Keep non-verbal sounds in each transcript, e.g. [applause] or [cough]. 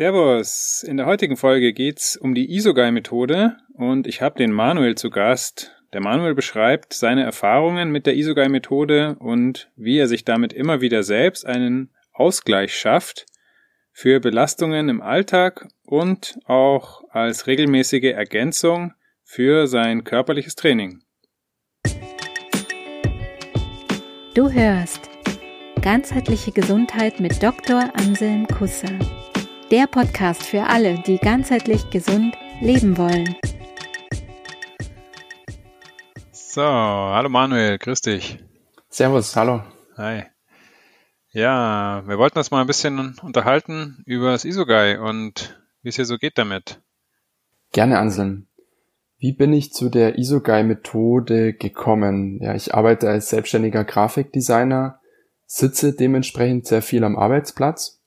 Servus. In der heutigen Folge geht's um die Isogai-Methode und ich habe den Manuel zu Gast. Der Manuel beschreibt seine Erfahrungen mit der Isogai-Methode und wie er sich damit immer wieder selbst einen Ausgleich schafft für Belastungen im Alltag und auch als regelmäßige Ergänzung für sein körperliches Training. Du hörst ganzheitliche Gesundheit mit Dr. Anselm Kusser. Der Podcast für alle, die ganzheitlich gesund leben wollen. So, hallo Manuel, grüß dich. Servus, hallo. Hi. Ja, wir wollten uns mal ein bisschen unterhalten über das Isogai und wie es hier so geht damit. Gerne, Anselm. Wie bin ich zu der Isogai-Methode gekommen? Ja, ich arbeite als selbstständiger Grafikdesigner, sitze dementsprechend sehr viel am Arbeitsplatz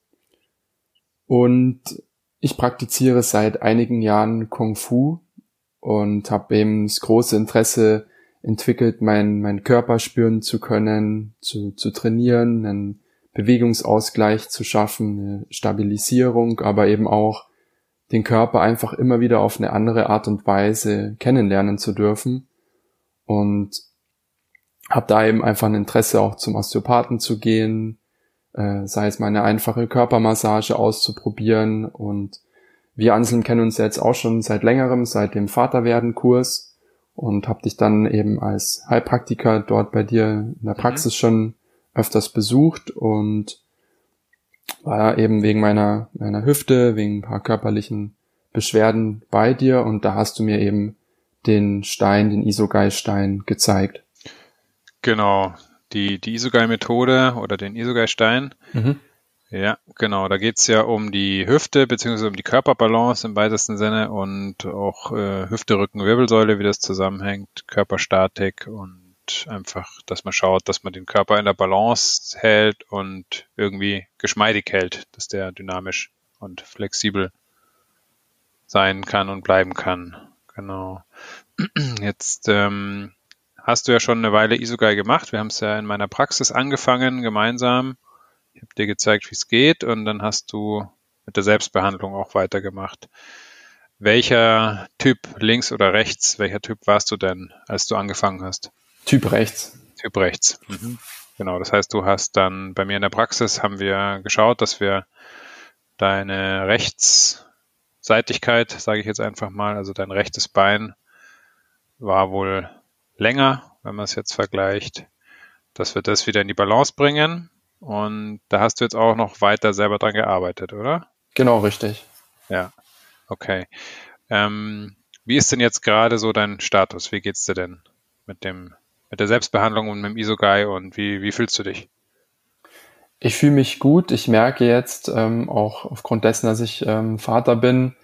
und ich praktiziere seit einigen Jahren Kung Fu und habe eben das große Interesse entwickelt, meinen mein Körper spüren zu können, zu, zu trainieren, einen Bewegungsausgleich zu schaffen, eine Stabilisierung, aber eben auch den Körper einfach immer wieder auf eine andere Art und Weise kennenlernen zu dürfen. Und habe da eben einfach ein Interesse auch zum Osteopathen zu gehen, äh, sei es mal eine einfache Körpermassage auszuprobieren. Und wir Anselm kennen uns jetzt auch schon seit längerem, seit dem Vaterwerden-Kurs und habe dich dann eben als Heilpraktiker dort bei dir in der mhm. Praxis mhm. schon öfters besucht und war eben wegen meiner, meiner Hüfte, wegen ein paar körperlichen Beschwerden bei dir und da hast du mir eben den Stein, den Isogai-Stein gezeigt. Genau, die, die Isogai-Methode oder den Isogai-Stein. Mhm. Ja, genau. Da geht's ja um die Hüfte beziehungsweise um die Körperbalance im weitesten Sinne und auch äh, Hüfte, Rücken, Wirbelsäule, wie das zusammenhängt, Körperstatik und einfach, dass man schaut, dass man den Körper in der Balance hält und irgendwie geschmeidig hält, dass der dynamisch und flexibel sein kann und bleiben kann. Genau. [clears throat] Jetzt ähm, hast du ja schon eine Weile Isogai gemacht. Wir haben es ja in meiner Praxis angefangen, gemeinsam. Ich habe dir gezeigt, wie es geht und dann hast du mit der Selbstbehandlung auch weitergemacht. Welcher Typ, links oder rechts, welcher Typ warst du denn, als du angefangen hast? Typ rechts. Typ rechts. Mhm. Genau, das heißt, du hast dann bei mir in der Praxis haben wir geschaut, dass wir deine Rechtsseitigkeit, sage ich jetzt einfach mal, also dein rechtes Bein war wohl länger, wenn man es jetzt vergleicht, dass wir das wieder in die Balance bringen. Und da hast du jetzt auch noch weiter selber dran gearbeitet, oder? Genau, richtig. Ja, okay. Ähm, wie ist denn jetzt gerade so dein Status? Wie geht's dir denn mit dem, mit der Selbstbehandlung und mit dem Isogai und wie, wie fühlst du dich? Ich fühle mich gut. Ich merke jetzt ähm, auch aufgrund dessen, dass ich ähm, Vater bin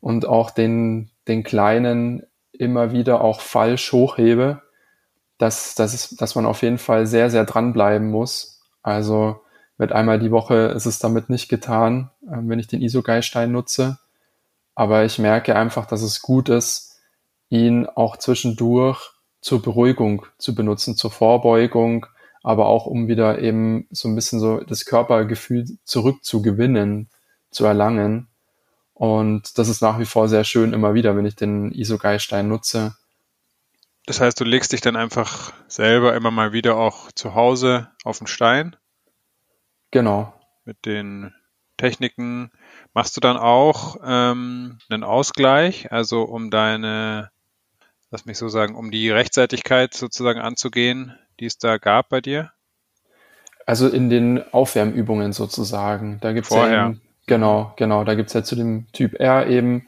und auch den, den Kleinen immer wieder auch falsch hochhebe, dass, dass, es, dass man auf jeden Fall sehr, sehr dranbleiben muss. Also mit einmal die Woche ist es damit nicht getan, äh, wenn ich den Isogai-Stein nutze. Aber ich merke einfach, dass es gut ist, ihn auch zwischendurch zur Beruhigung zu benutzen, zur Vorbeugung, aber auch um wieder eben so ein bisschen so das Körpergefühl zurückzugewinnen, zu erlangen. Und das ist nach wie vor sehr schön immer wieder, wenn ich den Isogai-Stein nutze. Das heißt, du legst dich dann einfach selber immer mal wieder auch zu Hause auf den Stein? Genau. Mit den Techniken. Machst du dann auch ähm, einen Ausgleich, also um deine, lass mich so sagen, um die Rechtzeitigkeit sozusagen anzugehen, die es da gab bei dir? Also in den Aufwärmübungen sozusagen. Da gibt es ja Genau, genau. Da gibt's ja zu dem Typ R eben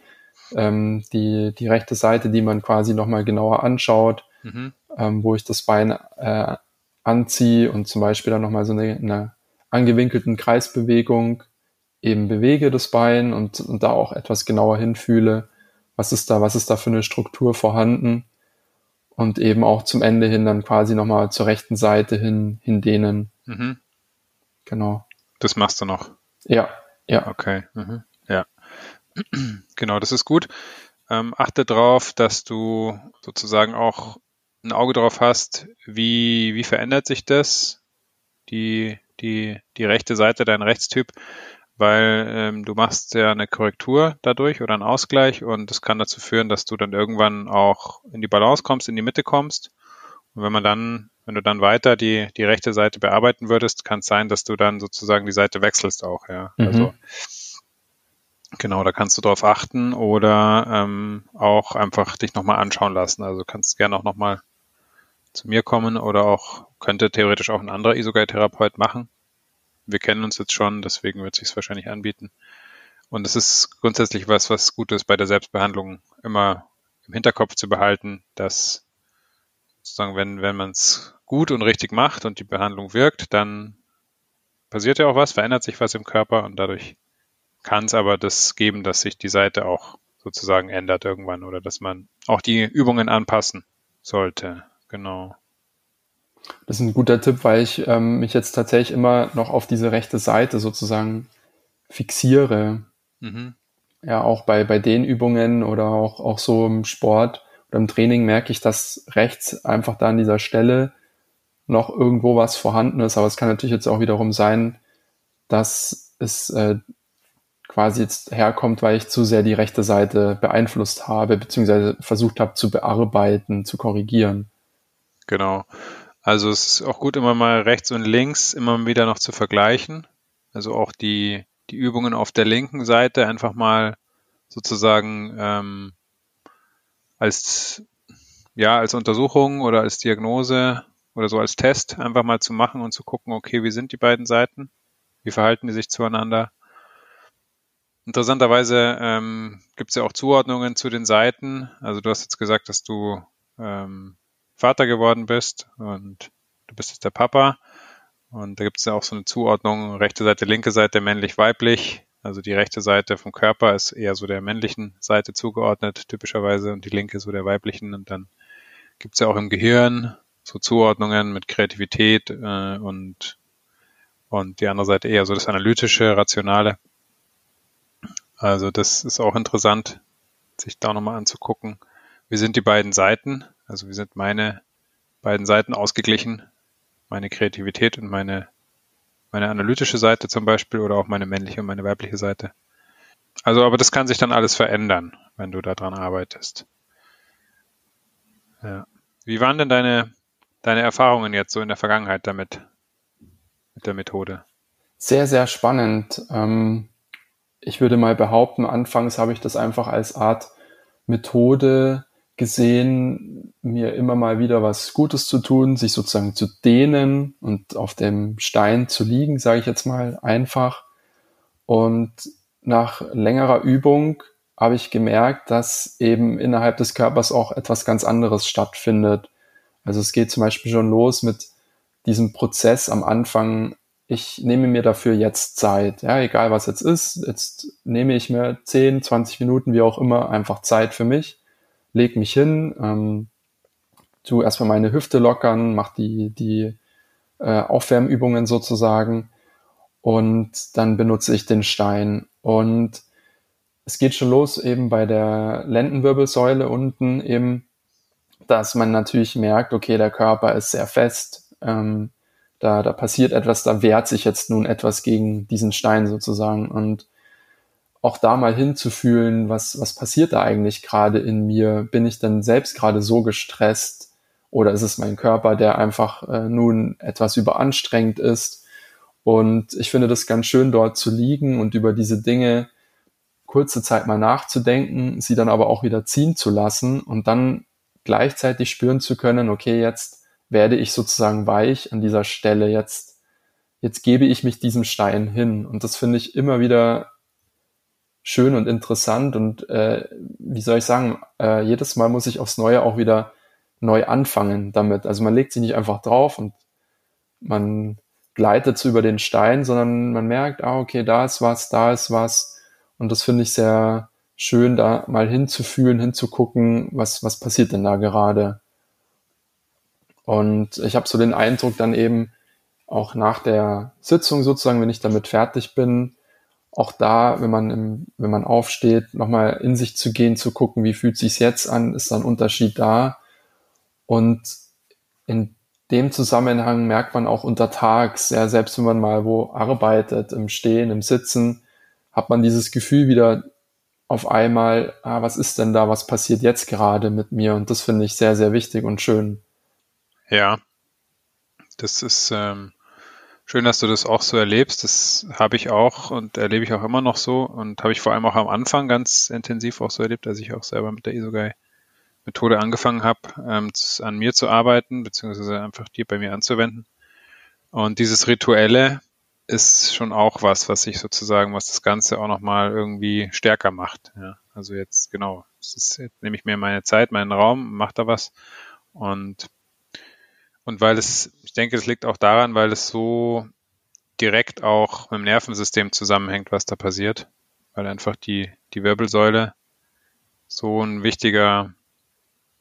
ähm, die, die rechte Seite, die man quasi nochmal genauer anschaut, mhm. ähm, wo ich das Bein äh, anziehe und zum Beispiel dann nochmal so eine, eine angewinkelten Kreisbewegung eben bewege das Bein und, und da auch etwas genauer hinfühle, was ist da, was ist da für eine Struktur vorhanden und eben auch zum Ende hin dann quasi nochmal zur rechten Seite hin, hin dehnen. Mhm. Genau. Das machst du noch. Ja, ja. Okay. Mhm. Ja. [clears throat] genau, das ist gut. Ähm, achte darauf, dass du sozusagen auch ein Auge drauf hast, wie, wie verändert sich das, die, die, die rechte Seite, dein Rechtstyp, weil ähm, du machst ja eine Korrektur dadurch oder einen Ausgleich und das kann dazu führen, dass du dann irgendwann auch in die Balance kommst, in die Mitte kommst. Und wenn man dann, wenn du dann weiter die, die rechte Seite bearbeiten würdest, kann es sein, dass du dann sozusagen die Seite wechselst auch, ja. Mhm. Also genau, da kannst du drauf achten oder ähm, auch einfach dich nochmal anschauen lassen. Also du kannst gerne auch nochmal zu mir kommen oder auch könnte theoretisch auch ein anderer Isogai-Therapeut machen wir kennen uns jetzt schon, deswegen wird es sich wahrscheinlich anbieten. Und es ist grundsätzlich was, was gut ist bei der Selbstbehandlung, immer im Hinterkopf zu behalten, dass sozusagen, wenn, wenn man es gut und richtig macht und die Behandlung wirkt, dann passiert ja auch was, verändert sich was im Körper und dadurch kann es aber das geben, dass sich die Seite auch sozusagen ändert irgendwann oder dass man auch die Übungen anpassen sollte. Genau. Das ist ein guter Tipp, weil ich ähm, mich jetzt tatsächlich immer noch auf diese rechte Seite sozusagen fixiere. Mhm. Ja, auch bei, bei den Übungen oder auch, auch so im Sport oder im Training merke ich, dass rechts einfach da an dieser Stelle noch irgendwo was vorhanden ist. Aber es kann natürlich jetzt auch wiederum sein, dass es äh, quasi jetzt herkommt, weil ich zu sehr die rechte Seite beeinflusst habe, beziehungsweise versucht habe zu bearbeiten, zu korrigieren. Genau. Also es ist auch gut, immer mal rechts und links immer wieder noch zu vergleichen. Also auch die, die Übungen auf der linken Seite einfach mal sozusagen ähm, als ja als Untersuchung oder als Diagnose oder so als Test einfach mal zu machen und zu gucken, okay, wie sind die beiden Seiten, wie verhalten die sich zueinander. Interessanterweise ähm, gibt es ja auch Zuordnungen zu den Seiten. Also du hast jetzt gesagt, dass du ähm, Vater geworden bist und du bist jetzt der Papa. Und da gibt es ja auch so eine Zuordnung, rechte Seite, linke Seite, männlich, weiblich. Also die rechte Seite vom Körper ist eher so der männlichen Seite zugeordnet, typischerweise, und die linke so der weiblichen. Und dann gibt es ja auch im Gehirn so Zuordnungen mit Kreativität äh, und, und die andere Seite eher so das analytische, rationale. Also das ist auch interessant, sich da nochmal anzugucken. Wie sind die beiden Seiten? Also wie sind meine beiden Seiten ausgeglichen? Meine Kreativität und meine, meine analytische Seite zum Beispiel oder auch meine männliche und meine weibliche Seite. Also, aber das kann sich dann alles verändern, wenn du daran arbeitest. Ja. Wie waren denn deine, deine Erfahrungen jetzt so in der Vergangenheit damit, mit der Methode? Sehr, sehr spannend. Ähm, ich würde mal behaupten, anfangs habe ich das einfach als Art Methode gesehen, mir immer mal wieder was Gutes zu tun, sich sozusagen zu dehnen und auf dem Stein zu liegen, sage ich jetzt mal einfach. Und nach längerer Übung habe ich gemerkt, dass eben innerhalb des Körpers auch etwas ganz anderes stattfindet. Also es geht zum Beispiel schon los mit diesem Prozess am Anfang. Ich nehme mir dafür jetzt Zeit. Ja, egal was jetzt ist. Jetzt nehme ich mir 10, 20 Minuten, wie auch immer, einfach Zeit für mich leg mich hin, ähm, tu erstmal meine Hüfte lockern, mach die, die äh, Aufwärmübungen sozusagen und dann benutze ich den Stein. Und es geht schon los eben bei der Lendenwirbelsäule unten eben, dass man natürlich merkt, okay, der Körper ist sehr fest, ähm, da, da passiert etwas, da wehrt sich jetzt nun etwas gegen diesen Stein sozusagen. Und auch da mal hinzufühlen, was, was passiert da eigentlich gerade in mir? Bin ich denn selbst gerade so gestresst? Oder ist es mein Körper, der einfach äh, nun etwas überanstrengend ist? Und ich finde das ganz schön, dort zu liegen und über diese Dinge kurze Zeit mal nachzudenken, sie dann aber auch wieder ziehen zu lassen und dann gleichzeitig spüren zu können, okay, jetzt werde ich sozusagen weich an dieser Stelle, jetzt, jetzt gebe ich mich diesem Stein hin. Und das finde ich immer wieder schön und interessant und äh, wie soll ich sagen, äh, jedes Mal muss ich aufs Neue auch wieder neu anfangen damit. Also man legt sich nicht einfach drauf und man gleitet so über den Stein, sondern man merkt, ah, okay, da ist was, da ist was. Und das finde ich sehr schön, da mal hinzufühlen, hinzugucken, was, was passiert denn da gerade. Und ich habe so den Eindruck dann eben auch nach der Sitzung sozusagen, wenn ich damit fertig bin, auch da, wenn man, im, wenn man aufsteht, nochmal in sich zu gehen, zu gucken, wie fühlt sich's jetzt an, ist da ein Unterschied da. Und in dem Zusammenhang merkt man auch untertags, ja, selbst wenn man mal wo arbeitet, im Stehen, im Sitzen, hat man dieses Gefühl wieder auf einmal, ah, was ist denn da, was passiert jetzt gerade mit mir? Und das finde ich sehr, sehr wichtig und schön. Ja, das ist ähm, schön, dass du das auch so erlebst. Das habe ich auch und erlebe ich auch immer noch so und habe ich vor allem auch am Anfang ganz intensiv auch so erlebt, als ich auch selber mit der Isogai-Methode angefangen habe, ähm, an mir zu arbeiten, beziehungsweise einfach die bei mir anzuwenden. Und dieses Rituelle ist schon auch was, was ich sozusagen, was das Ganze auch nochmal irgendwie stärker macht. Ja. Also jetzt, genau, jetzt nehme ich mir meine Zeit, meinen Raum, mache da was und und weil es, ich denke, es liegt auch daran, weil es so direkt auch mit dem Nervensystem zusammenhängt, was da passiert. Weil einfach die, die Wirbelsäule so ein wichtiger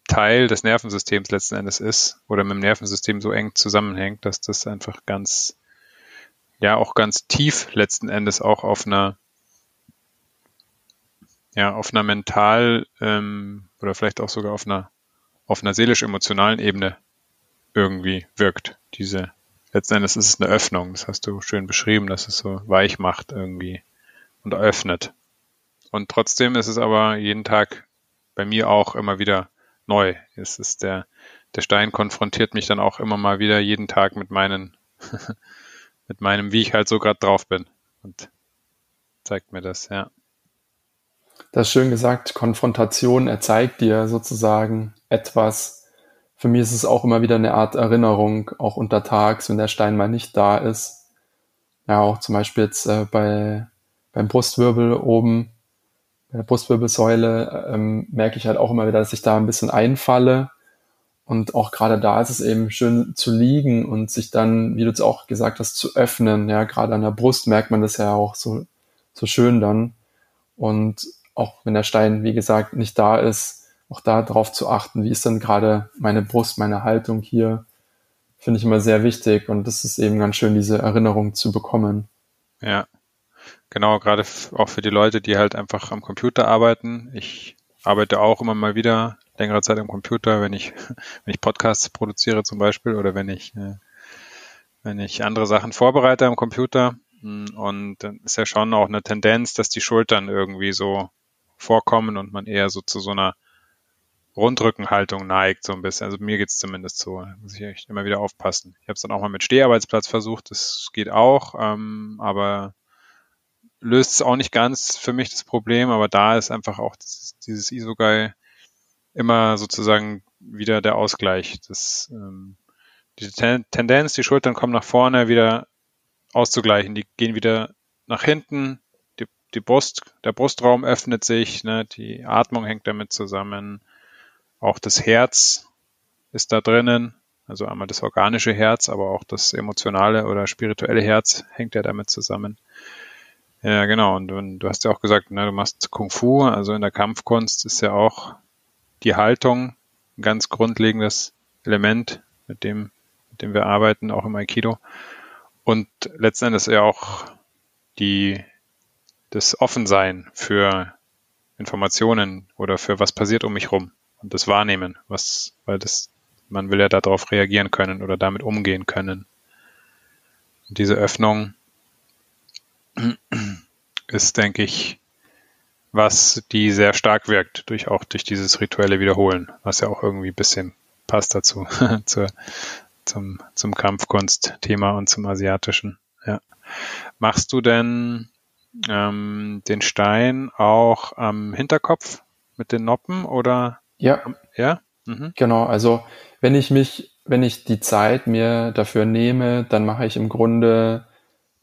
Teil des Nervensystems letzten Endes ist oder mit dem Nervensystem so eng zusammenhängt, dass das einfach ganz, ja, auch ganz tief letzten Endes auch auf einer, ja, auf einer mental ähm, oder vielleicht auch sogar auf einer, auf einer seelisch-emotionalen Ebene irgendwie wirkt. Diese, letzten Endes ist es eine Öffnung. Das hast du schön beschrieben, dass es so weich macht irgendwie und öffnet. Und trotzdem ist es aber jeden Tag bei mir auch immer wieder neu. Es ist der, der Stein konfrontiert mich dann auch immer mal wieder jeden Tag mit meinen, [laughs] mit meinem, wie ich halt so gerade drauf bin. Und zeigt mir das, ja. Das ist schön gesagt, Konfrontation, er zeigt dir sozusagen etwas, für mich ist es auch immer wieder eine Art Erinnerung, auch untertags, wenn der Stein mal nicht da ist. Ja, auch zum Beispiel jetzt äh, bei, beim Brustwirbel oben, bei der Brustwirbelsäule, ähm, merke ich halt auch immer wieder, dass ich da ein bisschen einfalle. Und auch gerade da ist es eben schön zu liegen und sich dann, wie du es auch gesagt hast, zu öffnen. Ja, gerade an der Brust merkt man das ja auch so, so schön dann. Und auch wenn der Stein, wie gesagt, nicht da ist, auch da drauf zu achten, wie ist denn gerade meine Brust, meine Haltung hier, finde ich immer sehr wichtig und das ist eben ganz schön, diese Erinnerung zu bekommen. Ja, genau, gerade auch für die Leute, die halt einfach am Computer arbeiten. Ich arbeite auch immer mal wieder längere Zeit am Computer, wenn ich, [laughs] wenn ich Podcasts produziere zum Beispiel oder wenn ich, äh, wenn ich andere Sachen vorbereite am Computer. Und dann ist ja schon auch eine Tendenz, dass die Schultern irgendwie so vorkommen und man eher so zu so einer Rundrückenhaltung neigt so ein bisschen. Also mir geht's zumindest so. Muss ich echt immer wieder aufpassen. Ich habe es dann auch mal mit Steharbeitsplatz versucht, das geht auch, ähm, aber löst es auch nicht ganz für mich das Problem, aber da ist einfach auch dieses, dieses Isogai immer sozusagen wieder der Ausgleich. Das, ähm, die Tendenz, die Schultern kommen nach vorne, wieder auszugleichen. Die gehen wieder nach hinten, die, die Brust, der Brustraum öffnet sich, ne, die Atmung hängt damit zusammen auch das Herz ist da drinnen, also einmal das organische Herz, aber auch das emotionale oder spirituelle Herz hängt ja damit zusammen. Ja, genau. Und, und du hast ja auch gesagt, ne, du machst Kung Fu, also in der Kampfkunst ist ja auch die Haltung ein ganz grundlegendes Element, mit dem, mit dem wir arbeiten, auch im Aikido. Und letzten Endes ja auch die, das Offensein für Informationen oder für was passiert um mich rum und das wahrnehmen, was, weil das, man will ja darauf reagieren können oder damit umgehen können. Und diese Öffnung [clears throat] ist, denke ich, was die sehr stark wirkt, durch auch durch dieses rituelle Wiederholen, was ja auch irgendwie ein bisschen passt dazu, [laughs] zur, zum, zum Kampfkunstthema und zum asiatischen. Ja. Machst du denn ähm, den Stein auch am Hinterkopf mit den Noppen oder ja. Ja? Mhm. Genau, also wenn ich mich, wenn ich die Zeit mir dafür nehme, dann mache ich im Grunde,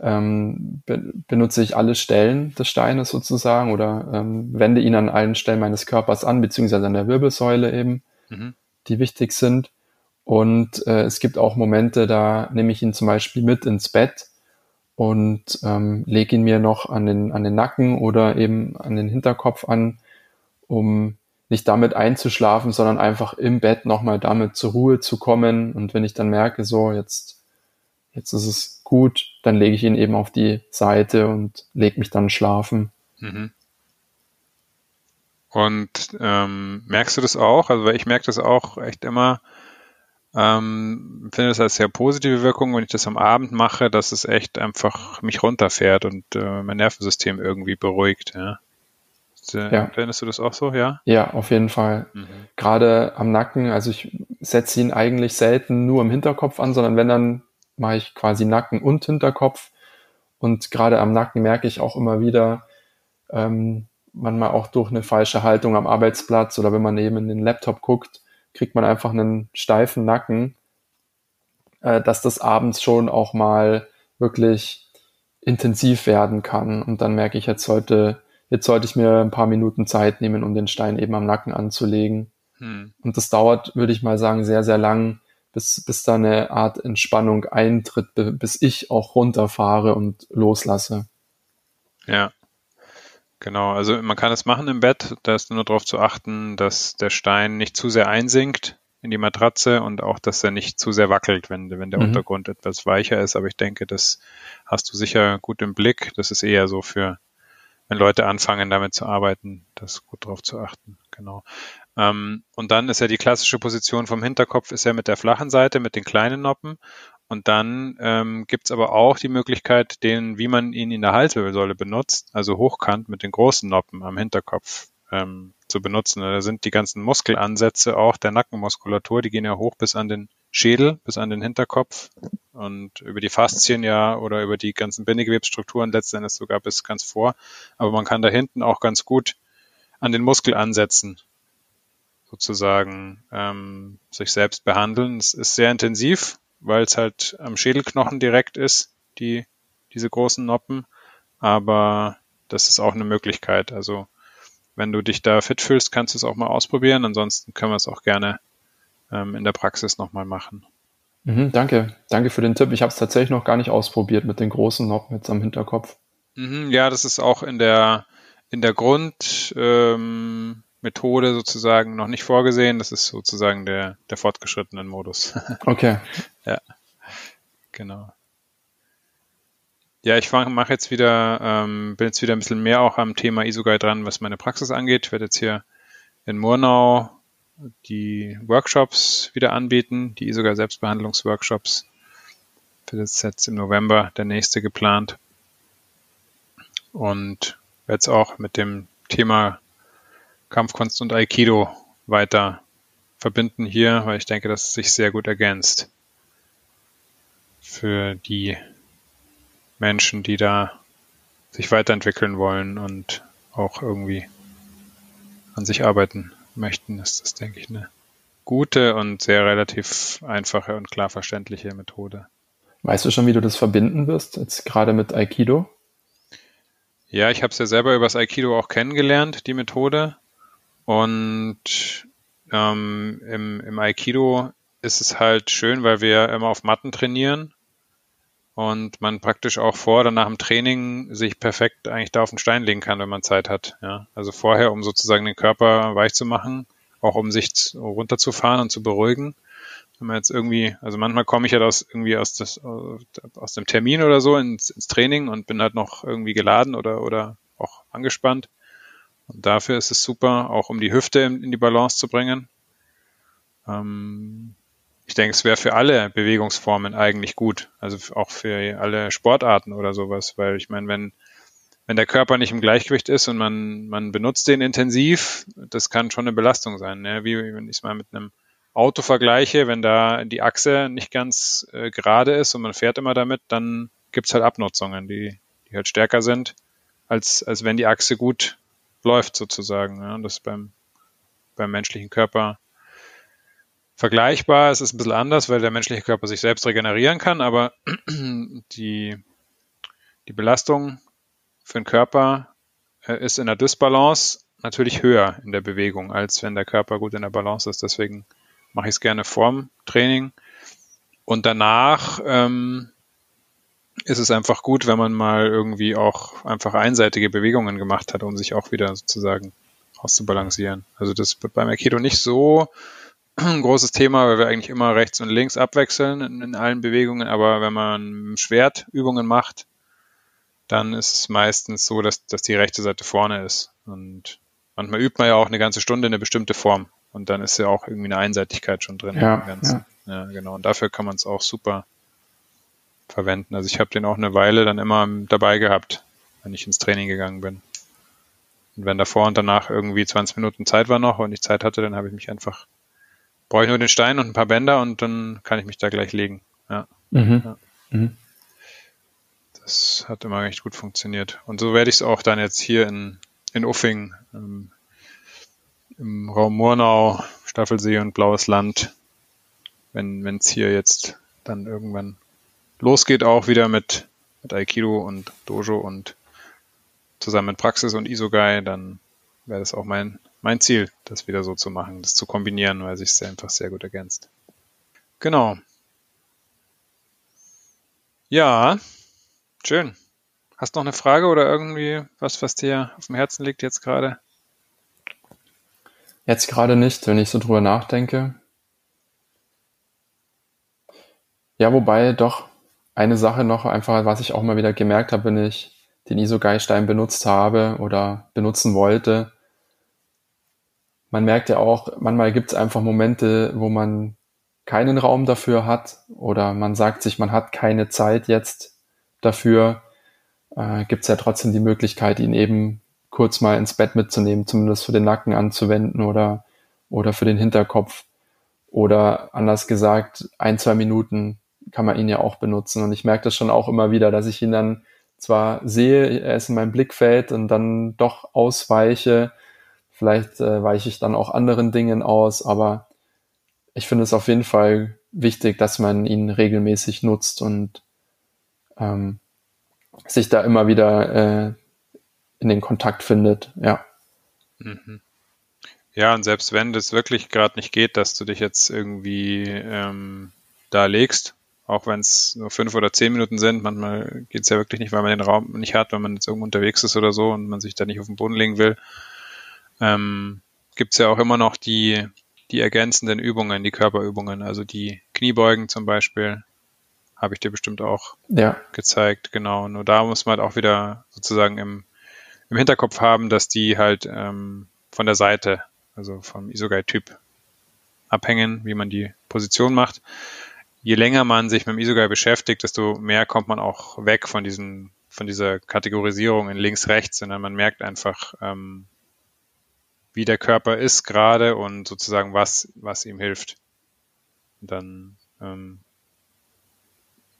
ähm, be benutze ich alle Stellen des Steines sozusagen oder ähm, wende ihn an allen Stellen meines Körpers an, beziehungsweise an der Wirbelsäule eben, mhm. die wichtig sind. Und äh, es gibt auch Momente, da nehme ich ihn zum Beispiel mit ins Bett und ähm, lege ihn mir noch an den, an den Nacken oder eben an den Hinterkopf an, um nicht damit einzuschlafen, sondern einfach im Bett nochmal damit zur Ruhe zu kommen. Und wenn ich dann merke, so jetzt, jetzt ist es gut, dann lege ich ihn eben auf die Seite und lege mich dann schlafen. Mhm. Und ähm, merkst du das auch? Also ich merke das auch echt immer, Ähm, finde das als sehr positive Wirkung, wenn ich das am Abend mache, dass es echt einfach mich runterfährt und äh, mein Nervensystem irgendwie beruhigt. Ja. Ja. Findest du das auch so, ja? Ja, auf jeden Fall. Mhm. Gerade am Nacken, also ich setze ihn eigentlich selten nur im Hinterkopf an, sondern wenn dann mache ich quasi Nacken und Hinterkopf. Und gerade am Nacken merke ich auch immer wieder, ähm, manchmal auch durch eine falsche Haltung am Arbeitsplatz oder wenn man eben in den Laptop guckt, kriegt man einfach einen steifen Nacken, äh, dass das abends schon auch mal wirklich intensiv werden kann. Und dann merke ich, jetzt sollte, jetzt sollte ich mir ein paar Minuten Zeit nehmen, um den Stein eben am Nacken anzulegen. Hm. Und das dauert, würde ich mal sagen, sehr, sehr lang, bis, bis da eine Art Entspannung eintritt, bis ich auch runterfahre und loslasse. Ja. Genau, also man kann es machen im Bett, da ist nur darauf zu achten, dass der Stein nicht zu sehr einsinkt in die Matratze und auch, dass er nicht zu sehr wackelt, wenn, wenn der mhm. Untergrund etwas weicher ist. Aber ich denke, das hast du sicher gut im Blick. Das ist eher so für, wenn Leute anfangen, damit zu arbeiten, das gut drauf zu achten. Genau. Ähm, und dann ist ja die klassische Position vom Hinterkopf ist ja mit der flachen Seite, mit den kleinen Noppen. Und dann ähm, gibt aber auch die Möglichkeit, den, wie man ihn in der Halswirbelsäule benutzt, also hochkant mit den großen Noppen am Hinterkopf ähm, zu benutzen. Da sind die ganzen Muskelansätze auch der Nackenmuskulatur, die gehen ja hoch bis an den Schädel, bis an den Hinterkopf und über die Faszien ja oder über die ganzen Bindegewebsstrukturen letztendlich sogar bis ganz vor. Aber man kann da hinten auch ganz gut an den Muskelansätzen sozusagen ähm, sich selbst behandeln. Es ist sehr intensiv, weil es halt am Schädelknochen direkt ist, die, diese großen Noppen. Aber das ist auch eine Möglichkeit. Also wenn du dich da fit fühlst, kannst du es auch mal ausprobieren. Ansonsten können wir es auch gerne ähm, in der Praxis nochmal machen. Mhm, danke, danke für den Tipp. Ich habe es tatsächlich noch gar nicht ausprobiert mit den großen Noppen jetzt am Hinterkopf. Mhm, ja, das ist auch in der in der Grund ähm, sozusagen noch nicht vorgesehen. Das ist sozusagen der, der fortgeschrittenen Modus. [laughs] Okay. ja, genau. Ja, ich mache jetzt wieder, ähm, bin jetzt wieder ein bisschen mehr auch am Thema Isogai dran, was meine Praxis angeht. Ich werde jetzt hier in Murnau die Workshops wieder anbieten, die Isogai Selbstbehandlungsworkshops. Für das jetzt im November der nächste geplant. Und jetzt auch mit dem Thema Kampfkunst und Aikido weiter verbinden hier, weil ich denke, dass es sich sehr gut ergänzt für die Menschen, die da sich weiterentwickeln wollen und auch irgendwie an sich arbeiten möchten, ist das, denke ich, eine gute und sehr relativ einfache und klar verständliche Methode. Weißt du schon, wie du das verbinden wirst, jetzt gerade mit Aikido? Ja, ich habe es ja selber übers Aikido auch kennengelernt, die Methode. Und ähm, im, im Aikido ist es halt schön, weil wir immer auf Matten trainieren und man praktisch auch vor oder nach dem Training sich perfekt eigentlich da auf den Stein legen kann, wenn man Zeit hat. Ja. Also vorher, um sozusagen den Körper weich zu machen, auch um sich runterzufahren und zu beruhigen. Wenn man jetzt irgendwie, also manchmal komme ich ja halt aus irgendwie aus, das, aus dem Termin oder so ins, ins Training und bin halt noch irgendwie geladen oder, oder auch angespannt. Und dafür ist es super, auch um die Hüfte in, in die Balance zu bringen. Ähm, ich denke, es wäre für alle Bewegungsformen eigentlich gut. Also auch für alle Sportarten oder sowas, weil ich meine, wenn, wenn der Körper nicht im Gleichgewicht ist und man, man benutzt den intensiv, das kann schon eine Belastung sein. Ne? Wie wenn ich es mal mit einem Auto vergleiche, wenn da die Achse nicht ganz äh, gerade ist und man fährt immer damit, dann gibt's halt Abnutzungen, die, die halt stärker sind, als, als wenn die Achse gut läuft sozusagen. Ja. Das ist beim, beim menschlichen Körper vergleichbar. Es ist ein bisschen anders, weil der menschliche Körper sich selbst regenerieren kann, aber [clears throat] die, die Belastung für den Körper äh, ist in der Dysbalance natürlich höher in der Bewegung, als wenn der Körper gut in der Balance ist. Deswegen mache ich es gerne vorm Training. Und danach ähm, ist es einfach gut, wenn man mal irgendwie auch einfach einseitige Bewegungen gemacht hat, um sich auch wieder sozusagen auszubalancieren. Also das wird beim Aikido nicht so ein großes Thema, weil wir eigentlich immer rechts und links abwechseln in, in allen Bewegungen, aber wenn man Schwertübungen macht, dann ist es meistens so, dass, dass die rechte Seite vorne ist. Und manchmal übt man ja auch eine ganze Stunde eine bestimmte Form. Und dann ist ja auch irgendwie eine Einseitigkeit schon drin. Ja, ja. Ja, genau. Und dafür kann man es auch super verwenden. Also ich habe den auch eine Weile dann immer dabei gehabt, wenn ich ins Training gegangen bin. Und wenn davor und danach irgendwie 20 Minuten Zeit war noch und ich Zeit hatte, dann habe ich mich einfach, brauche ich nur den Stein und ein paar Bänder und dann kann ich mich da gleich legen. Ja. Mhm. ja. Mhm. Das hat immer recht gut funktioniert. Und so werde ich es auch dann jetzt hier in, in Uffing, ähm, im Raum Murnau, Staffelsee und Blaues Land, wenn es hier jetzt dann irgendwann losgeht, auch wieder mit, mit Aikido und Dojo und zusammen mit Praxis und Isogai, dann wäre das auch mein, mein Ziel, das wieder so zu machen, das zu kombinieren, weil sich es einfach sehr gut ergänzt. Genau. Ja, schön. Hast du noch eine Frage oder irgendwie was, was dir auf dem Herzen liegt jetzt gerade? Jetzt gerade nicht, wenn ich so drüber nachdenke. Ja, wobei doch eine Sache noch einfach, was ich auch mal wieder gemerkt habe, wenn ich den Isogai-Stein benutzt habe oder benutzen wollte. Man merkt ja auch, manchmal gibt es einfach Momente, wo man keinen Raum dafür hat oder man sagt sich, man hat keine Zeit jetzt dafür, äh, gibt es ja trotzdem die Möglichkeit, ihn eben kurz mal ins Bett mitzunehmen, zumindest für den Nacken anzuwenden oder, oder für den Hinterkopf. Oder anders gesagt, ein, zwei Minuten kann man ihn ja auch benutzen. Und ich merke das schon auch immer wieder, dass ich ihn dann zwar sehe, er ist in meinem Blickfeld und dann doch ausweiche. Vielleicht äh, weiche ich dann auch anderen Dingen aus, aber ich finde es auf jeden Fall wichtig, dass man ihn regelmäßig nutzt und ähm, sich da immer wieder äh, in den Kontakt findet, ja. Mhm. Ja, und selbst wenn das wirklich gerade nicht geht, dass du dich jetzt irgendwie ähm, da legst auch wenn es nur fünf oder zehn Minuten sind. Manchmal geht es ja wirklich nicht, weil man den Raum nicht hat, wenn man jetzt irgendwo unterwegs ist oder so und man sich da nicht auf den Boden legen will. Ähm, Gibt es ja auch immer noch die, die ergänzenden Übungen, die Körperübungen, also die Kniebeugen zum Beispiel, habe ich dir bestimmt auch ja. gezeigt, genau. Nur da muss man halt auch wieder sozusagen im, im Hinterkopf haben, dass die halt ähm, von der Seite, also vom Isogai-Typ abhängen, wie man die Position macht je länger man sich mit dem Isogai beschäftigt, desto mehr kommt man auch weg von diesen, von dieser Kategorisierung in links, rechts, sondern man merkt einfach, ähm, wie der Körper ist gerade und sozusagen was, was ihm hilft. Und dann ähm,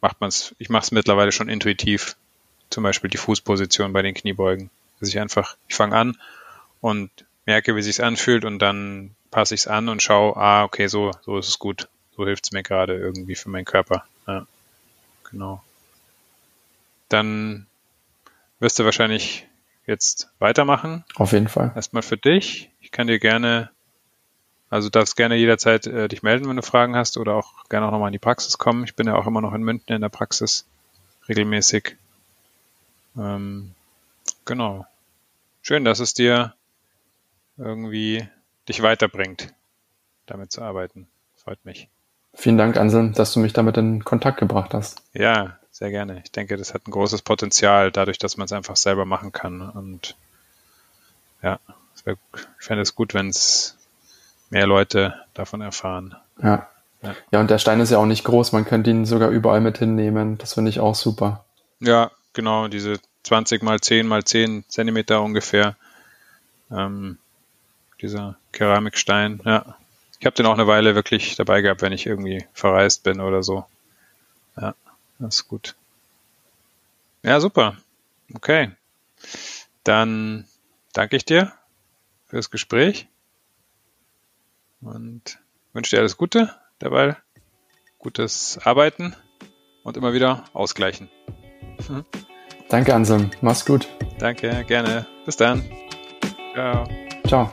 macht man es, ich mache es mittlerweile schon intuitiv, zum Beispiel die Fußposition bei den Kniebeugen. Dass ich einfach, ich fange an und merke, wie sich's anfühlt und dann passe ich es an und schaue, ah, okay, so, so ist es gut so hilft es mir gerade irgendwie für meinen Körper. Ja, genau. Dann wirst du wahrscheinlich jetzt weitermachen. Auf jeden Fall. Erstmal für dich. Ich kann dir gerne, also darfst gerne jederzeit äh, dich melden, wenn du Fragen hast oder auch gerne auch nochmal in die Praxis kommen. Ich bin ja auch immer noch in München in der Praxis regelmäßig. Ähm, genau. Schön, dass es dir irgendwie dich weiterbringt, damit zu arbeiten. Freut mich. Vielen Dank, Anselm, dass du mich damit in Kontakt gebracht hast. Ja, sehr gerne. Ich denke, das hat ein großes Potenzial, dadurch, dass man es einfach selber machen kann. Und ja, wär, ich fände es gut, wenn es mehr Leute davon erfahren. Ja. ja. Ja, und der Stein ist ja auch nicht groß, man könnte ihn sogar überall mit hinnehmen. Das finde ich auch super. Ja, genau, diese 20 mal 10 mal 10 Zentimeter ungefähr. Ähm, dieser Keramikstein, ja, ich habe den auch eine Weile wirklich dabei gehabt, wenn ich irgendwie verreist bin oder so. Das ist gut. Ja, super. Okay. Dann danke ich dir fürs Gespräch und wünsche dir alles Gute dabei. Gutes Arbeiten und immer wieder ausgleichen. Danke, Anselm. Mach's gut. Danke, gerne. Bis dann. Ciao. Ciao.